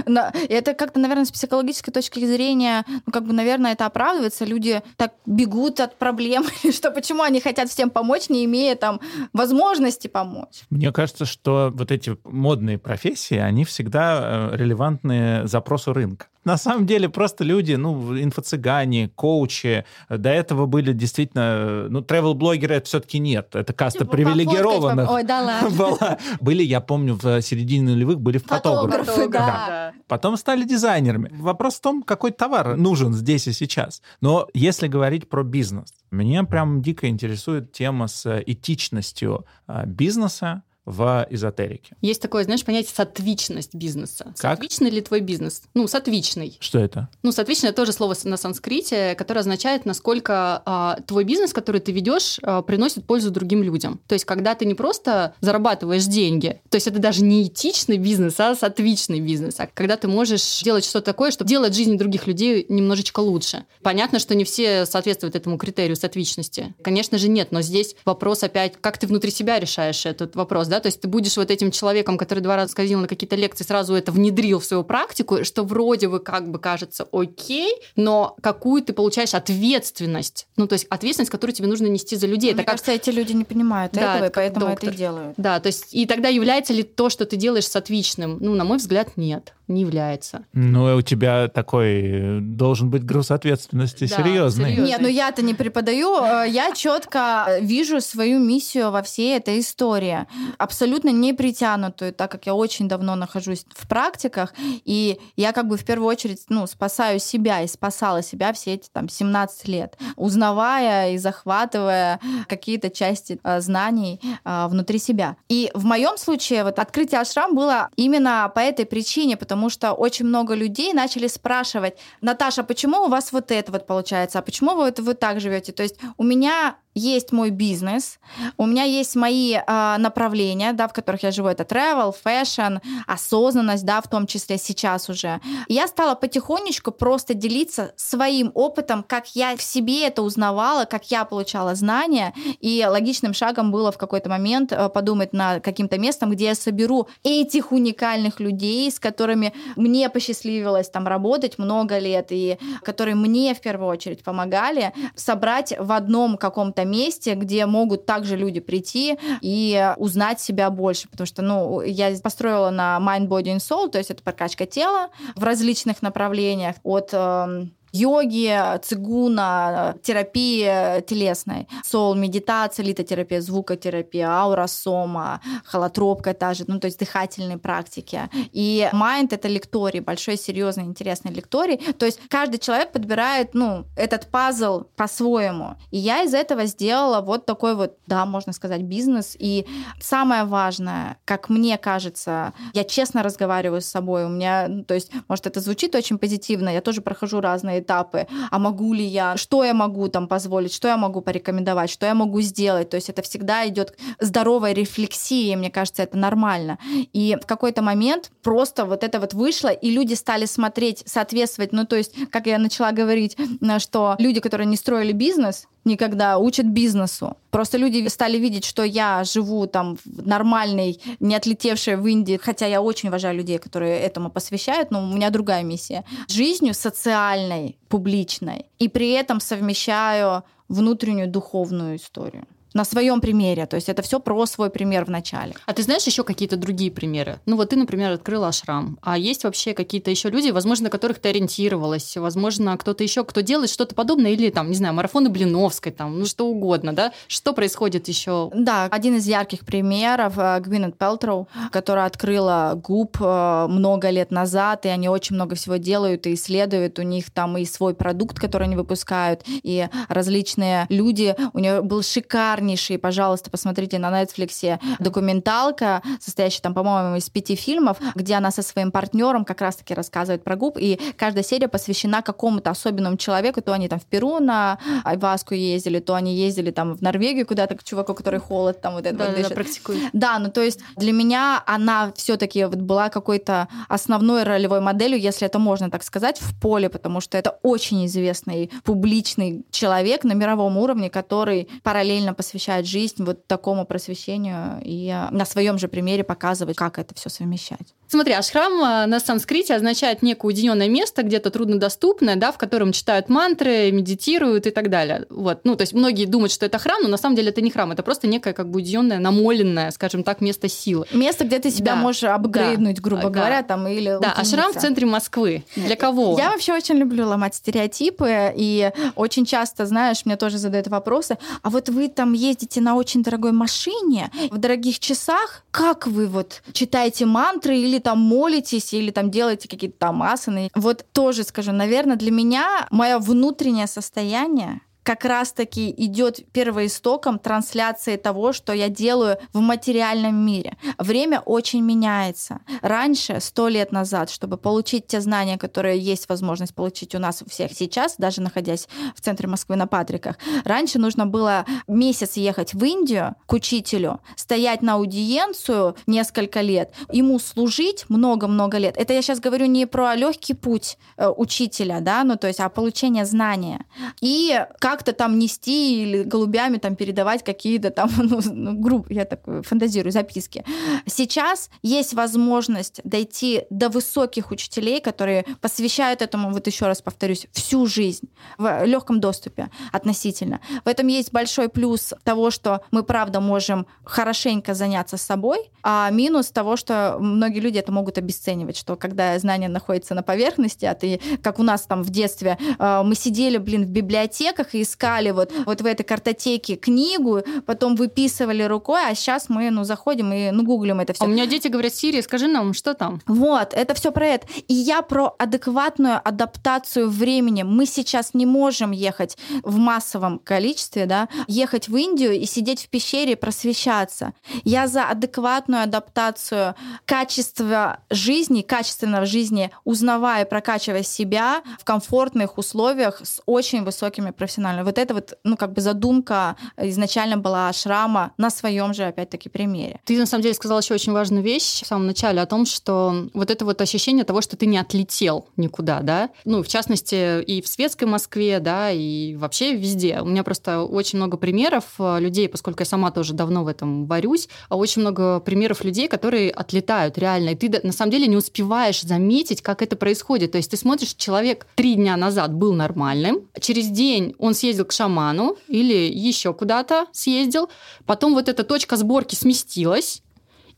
Это как-то, наверное, с психологической точки зрения, ну, как бы, наверное, это оправдывается. Люди так бегут от проблем, что почему они хотят всем помочь, не имея там возможности помочь. Мне кажется, что вот эти модные профессии, они всегда э, релевантны запросу рынка. На самом деле просто люди, ну, инфо-цыгане, коучи, до этого были действительно, ну, travel-блогеры это все-таки нет, это каста типа привилегированных. Ой, да ладно. Были, я помню, в середине нулевых были фотографы. Фотографы, да. да. Потом стали дизайнерами. Вопрос в том, какой товар нужен здесь и сейчас. Но если говорить про бизнес, меня прям дико интересует тема с этичностью бизнеса, в эзотерике. Есть такое, знаешь, понятие сатвичность бизнеса. Как? Сатвичный ли твой бизнес? Ну, сатвичный. Что это? Ну, сатвичный тоже слово на санскрите, которое означает, насколько а, твой бизнес, который ты ведешь, а, приносит пользу другим людям. То есть, когда ты не просто зарабатываешь деньги, то есть это даже не этичный бизнес, а сатвичный бизнес, а когда ты можешь делать что-то такое, что делает жизнь других людей немножечко лучше. Понятно, что не все соответствуют этому критерию сатвичности. Конечно же, нет, но здесь вопрос опять, как ты внутри себя решаешь этот вопрос, да, то есть ты будешь вот этим человеком, который два раза сходил на какие-то лекции, сразу это внедрил в свою практику, что вроде бы как бы кажется окей, но какую ты получаешь ответственность, ну то есть ответственность, которую тебе нужно нести за людей. Мне это кажется, как... эти люди не понимают да, этого, и поэтому доктор. это и делают. Да, то есть и тогда является ли то, что ты делаешь сатвичным? Ну, на мой взгляд, нет не является. Ну, у тебя такой э, должен быть груз ответственности да, серьезный. серьезный. Нет, ну я-то не преподаю, э, я четко вижу свою миссию во всей этой истории, абсолютно не притянутую, так как я очень давно нахожусь в практиках, и я как бы в первую очередь, ну, спасаю себя и спасала себя все эти там 17 лет, узнавая и захватывая какие-то части э, знаний внутри себя. И в моем случае вот открытие ашрам было именно по этой причине, потому потому что очень много людей начали спрашивать, Наташа, почему у вас вот это вот получается, а почему вы, вот, вы так живете? То есть у меня есть мой бизнес, у меня есть мои э, направления, да, в которых я живу, это travel, fashion, осознанность, да, в том числе сейчас уже. Я стала потихонечку просто делиться своим опытом, как я в себе это узнавала, как я получала знания, и логичным шагом было в какой-то момент э, подумать над каким-то местом, где я соберу этих уникальных людей, с которыми мне посчастливилось там работать много лет, и которые мне в первую очередь помогали, собрать в одном каком-то каком-то месте, где могут также люди прийти и узнать себя больше, потому что, ну, я построила на Mind, Body and Soul, то есть это прокачка тела в различных направлениях, от эм, йоги, цигуна, терапии телесной, сол, медитация, литотерапия, звукотерапия, ауросома, холотропка та же, ну, то есть дыхательные практики. И майнд — это лекторий, большой, серьезный, интересный лекторий. То есть каждый человек подбирает, ну, этот пазл по-своему. И я из этого сделала вот такой вот, да, можно сказать, бизнес. И самое важное, как мне кажется, я честно разговариваю с собой, у меня, ну, то есть, может, это звучит очень позитивно, я тоже прохожу разные этапы, а могу ли я, что я могу там позволить, что я могу порекомендовать, что я могу сделать. То есть это всегда идет здоровая рефлексия, мне кажется, это нормально. И в какой-то момент просто вот это вот вышло, и люди стали смотреть, соответствовать, ну то есть, как я начала говорить, что люди, которые не строили бизнес, никогда учат бизнесу. Просто люди стали видеть, что я живу там в нормальной, не отлетевшей в Индии, хотя я очень уважаю людей, которые этому посвящают, но у меня другая миссия. Жизнью социальной, публичной. И при этом совмещаю внутреннюю духовную историю на своем примере. То есть это все про свой пример в начале. А ты знаешь еще какие-то другие примеры? Ну вот ты, например, открыла ашрам. А есть вообще какие-то еще люди, возможно, на которых ты ориентировалась? Возможно, кто-то еще, кто делает что-то подобное? Или там, не знаю, марафоны Блиновской, там, ну что угодно, да? Что происходит еще? Да, один из ярких примеров э, Гвинет Пелтроу, которая открыла ГУП э, много лет назад, и они очень много всего делают и исследуют. У них там и свой продукт, который они выпускают, и различные люди. У нее был шикарный шикарнейший, пожалуйста, посмотрите на Netflix документалка, состоящая там, по-моему, из пяти фильмов, где она со своим партнером как раз-таки рассказывает про губ, и каждая серия посвящена какому-то особенному человеку, то они там в Перу на Айваску ездили, то они ездили там в Норвегию куда-то к чуваку, который холод там вот это да, вот да, да, практикует. Да, ну то есть для меня она все-таки вот была какой-то основной ролевой моделью, если это можно так сказать, в поле, потому что это очень известный публичный человек на мировом уровне, который параллельно посвящает посвящает жизнь вот такому просвещению и э, на своем же примере показывать, как это все совмещать. Смотри, ашрам э, на санскрите означает некое уединенное место, где-то труднодоступное, да, в котором читают мантры, медитируют и так далее. Вот. Ну, то есть многие думают, что это храм, но на самом деле это не храм, это просто некое как бы уединенное, намоленное, скажем так, место силы. Место, где ты себя да. можешь апгрейднуть, да. грубо да. говоря, там или Да, ашрам в центре Москвы. Для кого? Я вообще очень люблю ломать стереотипы, и очень часто, знаешь, мне тоже задают вопросы, а вот вы там ездите на очень дорогой машине, в дорогих часах, как вы вот читаете мантры или там молитесь, или там делаете какие-то там асаны? Вот тоже скажу, наверное, для меня мое внутреннее состояние как раз-таки идет первоистоком трансляции того, что я делаю в материальном мире. Время очень меняется. Раньше, сто лет назад, чтобы получить те знания, которые есть возможность получить у нас у всех сейчас, даже находясь в центре Москвы на Патриках, раньше нужно было месяц ехать в Индию к учителю, стоять на аудиенцию несколько лет, ему служить много-много лет. Это я сейчас говорю не про легкий путь э, учителя, да, ну то есть, а получение знания. И как как-то там нести или голубями там передавать какие-то там, ну, ну грубо, я так фантазирую, записки. Сейчас есть возможность дойти до высоких учителей, которые посвящают этому, вот еще раз повторюсь, всю жизнь в легком доступе относительно. В этом есть большой плюс того, что мы, правда, можем хорошенько заняться собой, а минус того, что многие люди это могут обесценивать, что когда знание находится на поверхности, а ты, как у нас там в детстве, э, мы сидели, блин, в библиотеках и искали вот, вот в этой картотеке книгу, потом выписывали рукой, а сейчас мы, ну, заходим и, ну, гуглим это все. А у меня дети говорят, Сири, скажи нам, что там? Вот, это все про это. И я про адекватную адаптацию времени. Мы сейчас не можем ехать в массовом количестве, да, ехать в Индию и сидеть в пещере и просвещаться. Я за адекватную адаптацию качества жизни, качественного жизни, узнавая, прокачивая себя в комфортных условиях с очень высокими профессиональными вот это вот, ну, как бы задумка изначально была шрама на своем же, опять-таки, примере. Ты, на самом деле, сказала еще очень важную вещь в самом начале о том, что вот это вот ощущение того, что ты не отлетел никуда, да, ну, в частности, и в светской Москве, да, и вообще везде. У меня просто очень много примеров э, людей, поскольку я сама тоже давно в этом варюсь, а очень много примеров людей, которые отлетают реально, и ты на самом деле не успеваешь заметить, как это происходит. То есть ты смотришь, человек три дня назад был нормальным, через день он съездил к шаману или еще куда-то съездил, потом вот эта точка сборки сместилась,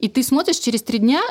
и ты смотришь через три дня,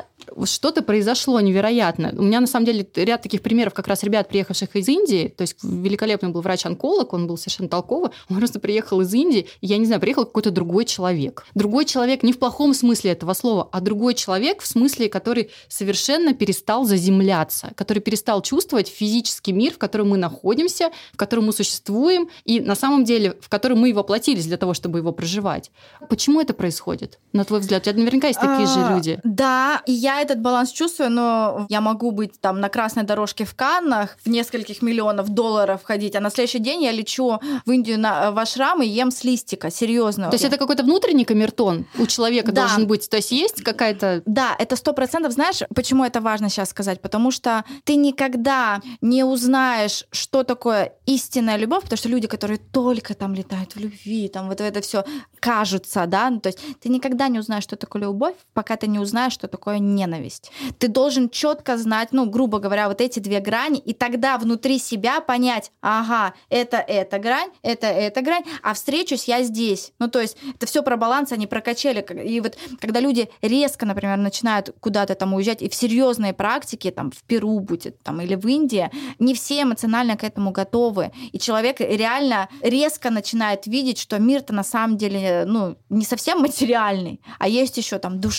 что-то произошло невероятно. У меня, на самом деле, ряд таких примеров как раз ребят, приехавших из Индии. То есть великолепный был врач-онколог, он был совершенно толковый. Он просто приехал из Индии, и, я не знаю, приехал какой-то другой человек. Другой человек не в плохом смысле этого слова, а другой человек в смысле, который совершенно перестал заземляться, который перестал чувствовать физический мир, в котором мы находимся, в котором мы существуем, и на самом деле, в котором мы и воплотились для того, чтобы его проживать. Почему это происходит, на твой взгляд? У тебя наверняка есть такие же а, люди. Да, и я этот баланс чувствую, но я могу быть там на красной дорожке в Каннах, в нескольких миллионов долларов ходить, а на следующий день я лечу в Индию на, в ашрам и ем с листика, серьезно. То есть это какой-то внутренний камертон у человека да. должен быть? То есть есть какая-то... Да, это сто процентов. Знаешь, почему это важно сейчас сказать? Потому что ты никогда не узнаешь, что такое истинная любовь, потому что люди, которые только там летают в любви, там вот это все кажутся, да, ну, то есть ты никогда не узнаешь, что такое любовь, пока ты не узнаешь, что такое ненависть. Ты должен четко знать, ну, грубо говоря, вот эти две грани, и тогда внутри себя понять, ага, это эта грань, это эта грань, а встречусь я здесь. Ну, то есть это все про баланс, они про качели. И вот когда люди резко, например, начинают куда-то там уезжать, и в серьезные практики, там, в Перу будет, там, или в Индии, не все эмоционально к этому готовы. И человек реально резко начинает видеть, что мир-то на самом деле, ну, не совсем материальный, а есть еще там душа,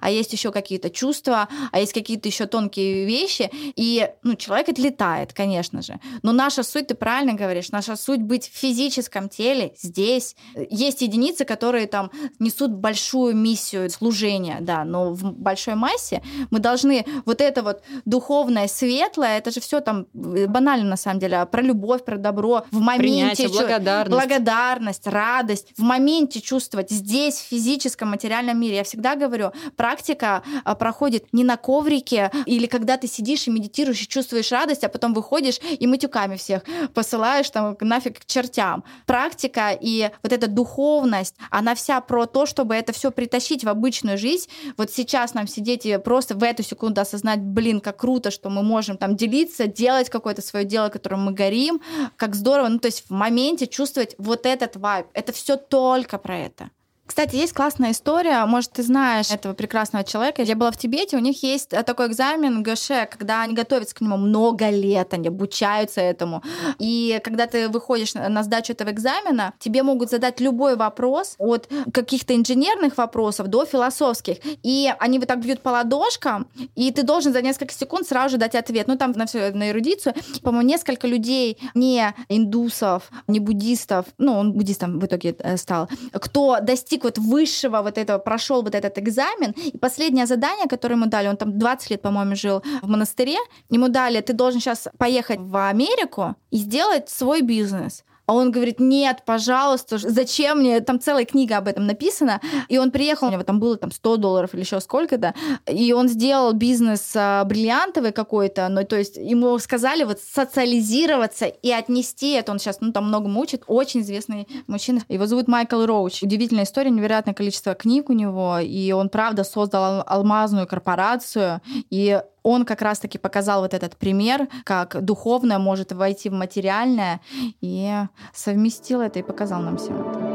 а есть еще какие-то чувства, а есть какие-то еще тонкие вещи. И, ну, человек отлетает, конечно же. Но наша суть, ты правильно говоришь, наша суть быть в физическом теле, здесь. Есть единицы, которые там несут большую миссию служения, да, но в большой массе мы должны вот это вот духовное, светлое, это же все там э, банально на самом деле, про любовь, про добро, в моменте Принятие, благодарность. благодарность, радость, в моменте чувствовать здесь, в физическом, материальном мире. Я всегда говорю, практика а, проходит не на коврике или когда ты сидишь и медитируешь и чувствуешь радость, а потом выходишь и матюками всех посылаешь там нафиг к чертям. Практика и вот эта духовность, она вся про то, чтобы это все притащить в обычную жизнь. Вот сейчас нам сидеть и просто в эту секунду осознать, блин, как круто, что мы можем там делиться, делать какое-то свое дело, которым мы горим, как здорово. Ну, то есть в моменте чувствовать вот этот вайб. Это все только про это. Кстати, есть классная история, может, ты знаешь этого прекрасного человека. Я была в Тибете, у них есть э, такой экзамен ГШ, когда они готовятся к нему много лет, они обучаются этому. И когда ты выходишь на сдачу этого экзамена, тебе могут задать любой вопрос, от каких-то инженерных вопросов до философских. И они вот так бьют по ладошкам, и ты должен за несколько секунд сразу же дать ответ. Ну, там на все на эрудицию. По-моему, несколько людей, не индусов, не буддистов, ну, он буддистом в итоге э, стал, кто достиг достиг вот высшего вот этого, прошел вот этот экзамен, и последнее задание, которое ему дали, он там 20 лет, по-моему, жил в монастыре, ему дали, ты должен сейчас поехать в Америку и сделать свой бизнес. А он говорит, нет, пожалуйста, зачем мне? Там целая книга об этом написана. И он приехал, у него там было там 100 долларов или еще сколько-то. И он сделал бизнес а, бриллиантовый какой-то. Ну, то есть ему сказали вот социализироваться и отнести это. Он сейчас, ну, там много учит. Очень известный мужчина. Его зовут Майкл Роуч. Удивительная история, невероятное количество книг у него. И он, правда, создал алмазную корпорацию. И он как раз-таки показал вот этот пример, как духовное может войти в материальное, и совместил это и показал нам всем это.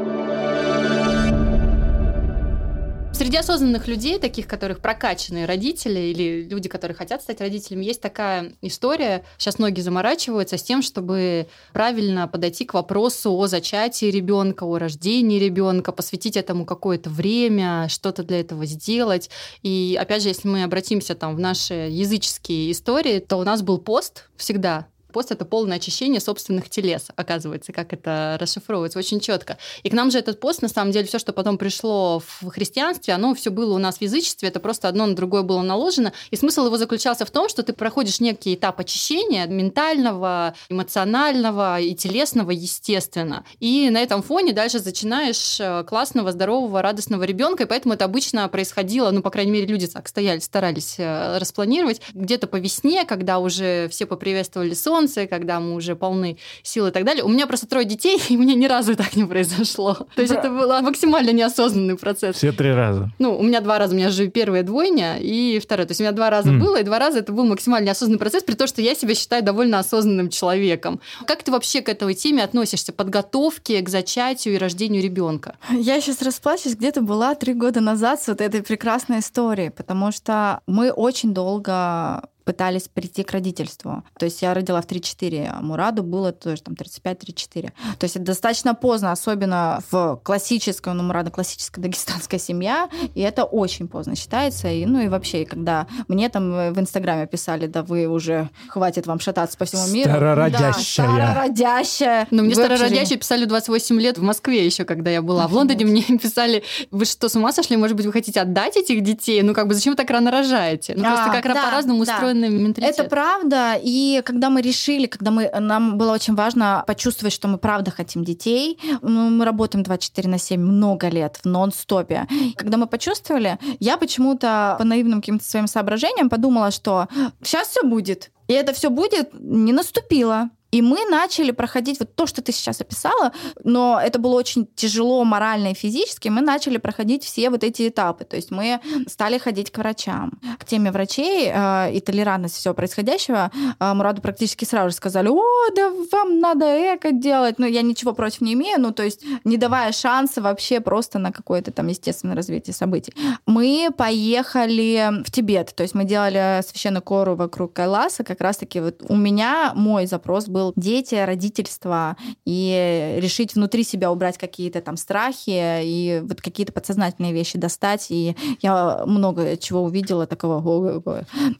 Среди осознанных людей, таких, которых прокачанные родители или люди, которые хотят стать родителями, есть такая история. Сейчас многие заморачиваются с тем, чтобы правильно подойти к вопросу о зачатии ребенка, о рождении ребенка, посвятить этому какое-то время, что-то для этого сделать. И опять же, если мы обратимся там в наши языческие истории, то у нас был пост всегда пост — это полное очищение собственных телес, оказывается, как это расшифровывается очень четко. И к нам же этот пост, на самом деле, все, что потом пришло в христианстве, оно все было у нас в язычестве, это просто одно на другое было наложено. И смысл его заключался в том, что ты проходишь некий этап очищения ментального, эмоционального и телесного, естественно. И на этом фоне дальше начинаешь э, классного, здорового, радостного ребенка, и поэтому это обычно происходило, ну, по крайней мере, люди так стояли, старались э, распланировать, где-то по весне, когда уже все поприветствовали сон, солнце, когда мы уже полны сил и так далее. У меня просто трое детей, и мне ни разу так не произошло. То есть это был максимально неосознанный процесс. Все три раза. Ну, у меня два раза, у меня же первая двойня и вторая. То есть у меня два раза mm. было, и два раза это был максимально неосознанный процесс, при том, что я себя считаю довольно осознанным человеком. Как ты вообще к этой теме относишься? Подготовке к зачатию и рождению ребенка? Я сейчас расплачусь, где-то была три года назад с вот этой прекрасной историей, потому что мы очень долго пытались прийти к родительству. То есть я родила в 3-4, а Мураду было тоже там 35-34. То есть это достаточно поздно, особенно в классической, ну, Мурада классическая дагестанская семья, и это очень поздно считается. И, ну и вообще, когда мне там в Инстаграме писали, да вы уже, хватит вам шататься по всему миру. Старородящая. Да, старородящая. Но мне старородящие писали 28 лет в Москве еще, когда я была. В Лондоне мне писали, вы что, с ума сошли? Может быть, вы хотите отдать этих детей? Ну, как бы, зачем вы так рано рожаете? Ну, просто как да, по-разному устроено определенный менталитет. Это правда. И когда мы решили, когда мы, нам было очень важно почувствовать, что мы правда хотим детей, ну, мы работаем 24 на 7 много лет в нон-стопе. Когда мы почувствовали, я почему-то по наивным каким-то своим соображениям подумала, что сейчас все будет. И это все будет, не наступило. И мы начали проходить вот то, что ты сейчас описала, но это было очень тяжело морально и физически, мы начали проходить все вот эти этапы. То есть мы стали ходить к врачам. К теме врачей э, и толерантности всего происходящего э, Мураду практически сразу же сказали, о, да вам надо эко делать. Ну, я ничего против не имею, ну, то есть не давая шанса вообще просто на какое-то там естественное развитие событий. Мы поехали в Тибет, то есть мы делали священную кору вокруг Кайласа, как раз-таки вот у меня мой запрос был дети, родительство и решить внутри себя убрать какие-то там страхи и вот какие-то подсознательные вещи достать. И я много чего увидела такого.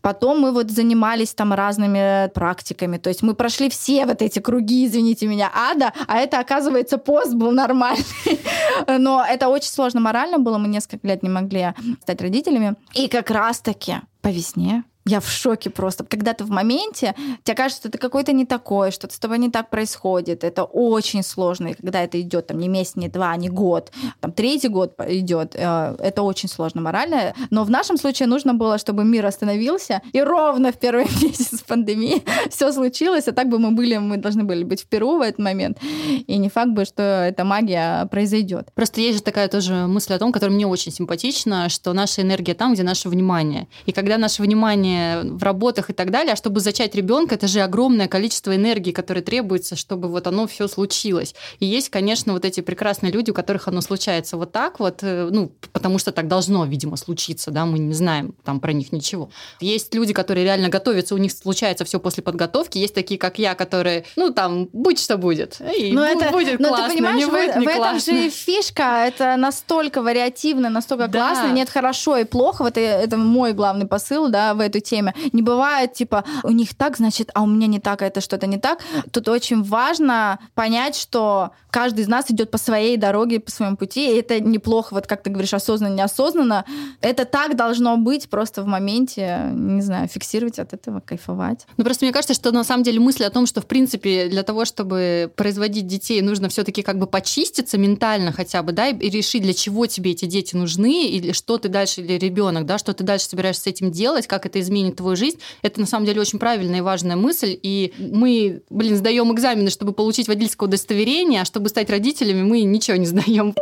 Потом мы вот занимались там разными практиками. То есть мы прошли все вот эти круги, извините меня, ада, а это, оказывается, пост был нормальный. Но это очень сложно морально было. Мы несколько лет не могли стать родителями. И как раз-таки по весне я в шоке просто. Когда ты в моменте, тебе кажется, что ты какой-то не такой, что-то с тобой не так происходит. Это очень сложно. И когда это идет там не месяц, не два, не год, там третий год идет, э, это очень сложно морально. Но в нашем случае нужно было, чтобы мир остановился. И ровно в первый месяц пандемии все случилось. А так бы мы были, мы должны были быть в Перу в этот момент. И не факт бы, что эта магия произойдет. Просто есть же такая тоже мысль о том, которая мне очень симпатична, что наша энергия там, где наше внимание. И когда наше внимание в работах и так далее, а чтобы зачать ребенка, это же огромное количество энергии, которое требуется, чтобы вот оно все случилось. И есть, конечно, вот эти прекрасные люди, у которых оно случается вот так вот, э, ну, потому что так должно, видимо, случиться, да, мы не знаем там про них ничего. Есть люди, которые реально готовятся, у них случается все после подготовки, есть такие, как я, которые, ну, там, будь что будет, и но это, будет но классно, ты понимаешь, не будет в, не в этом классно. же и фишка, это настолько вариативно, настолько Да. классно, нет хорошо и плохо, вот это, это мой главный посыл, да, в этой теме. Не бывает, типа, у них так, значит, а у меня не так, а это что-то не так. Тут очень важно понять, что каждый из нас идет по своей дороге, по своему пути, и это неплохо, вот как ты говоришь, осознанно, неосознанно. Это так должно быть просто в моменте, не знаю, фиксировать от этого, кайфовать. Ну, просто мне кажется, что на самом деле мысль о том, что, в принципе, для того, чтобы производить детей, нужно все таки как бы почиститься ментально хотя бы, да, и решить, для чего тебе эти дети нужны, или что ты дальше, или ребенок, да, что ты дальше собираешься с этим делать, как это изменит твою жизнь. Это, на самом деле, очень правильная и важная мысль. И мы, блин, сдаем экзамены, чтобы получить водительское удостоверение, а чтобы стать родителями, мы ничего не сдаем.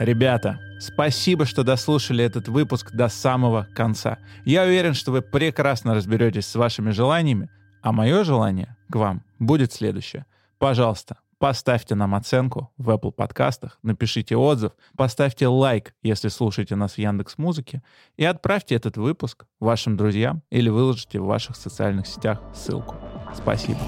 Ребята, спасибо, что дослушали этот выпуск до самого конца. Я уверен, что вы прекрасно разберетесь с вашими желаниями, а мое желание к вам будет следующее. Пожалуйста, поставьте нам оценку в Apple подкастах, напишите отзыв, поставьте лайк, если слушаете нас в Яндекс Музыке, и отправьте этот выпуск вашим друзьям или выложите в ваших социальных сетях ссылку. Спасибо.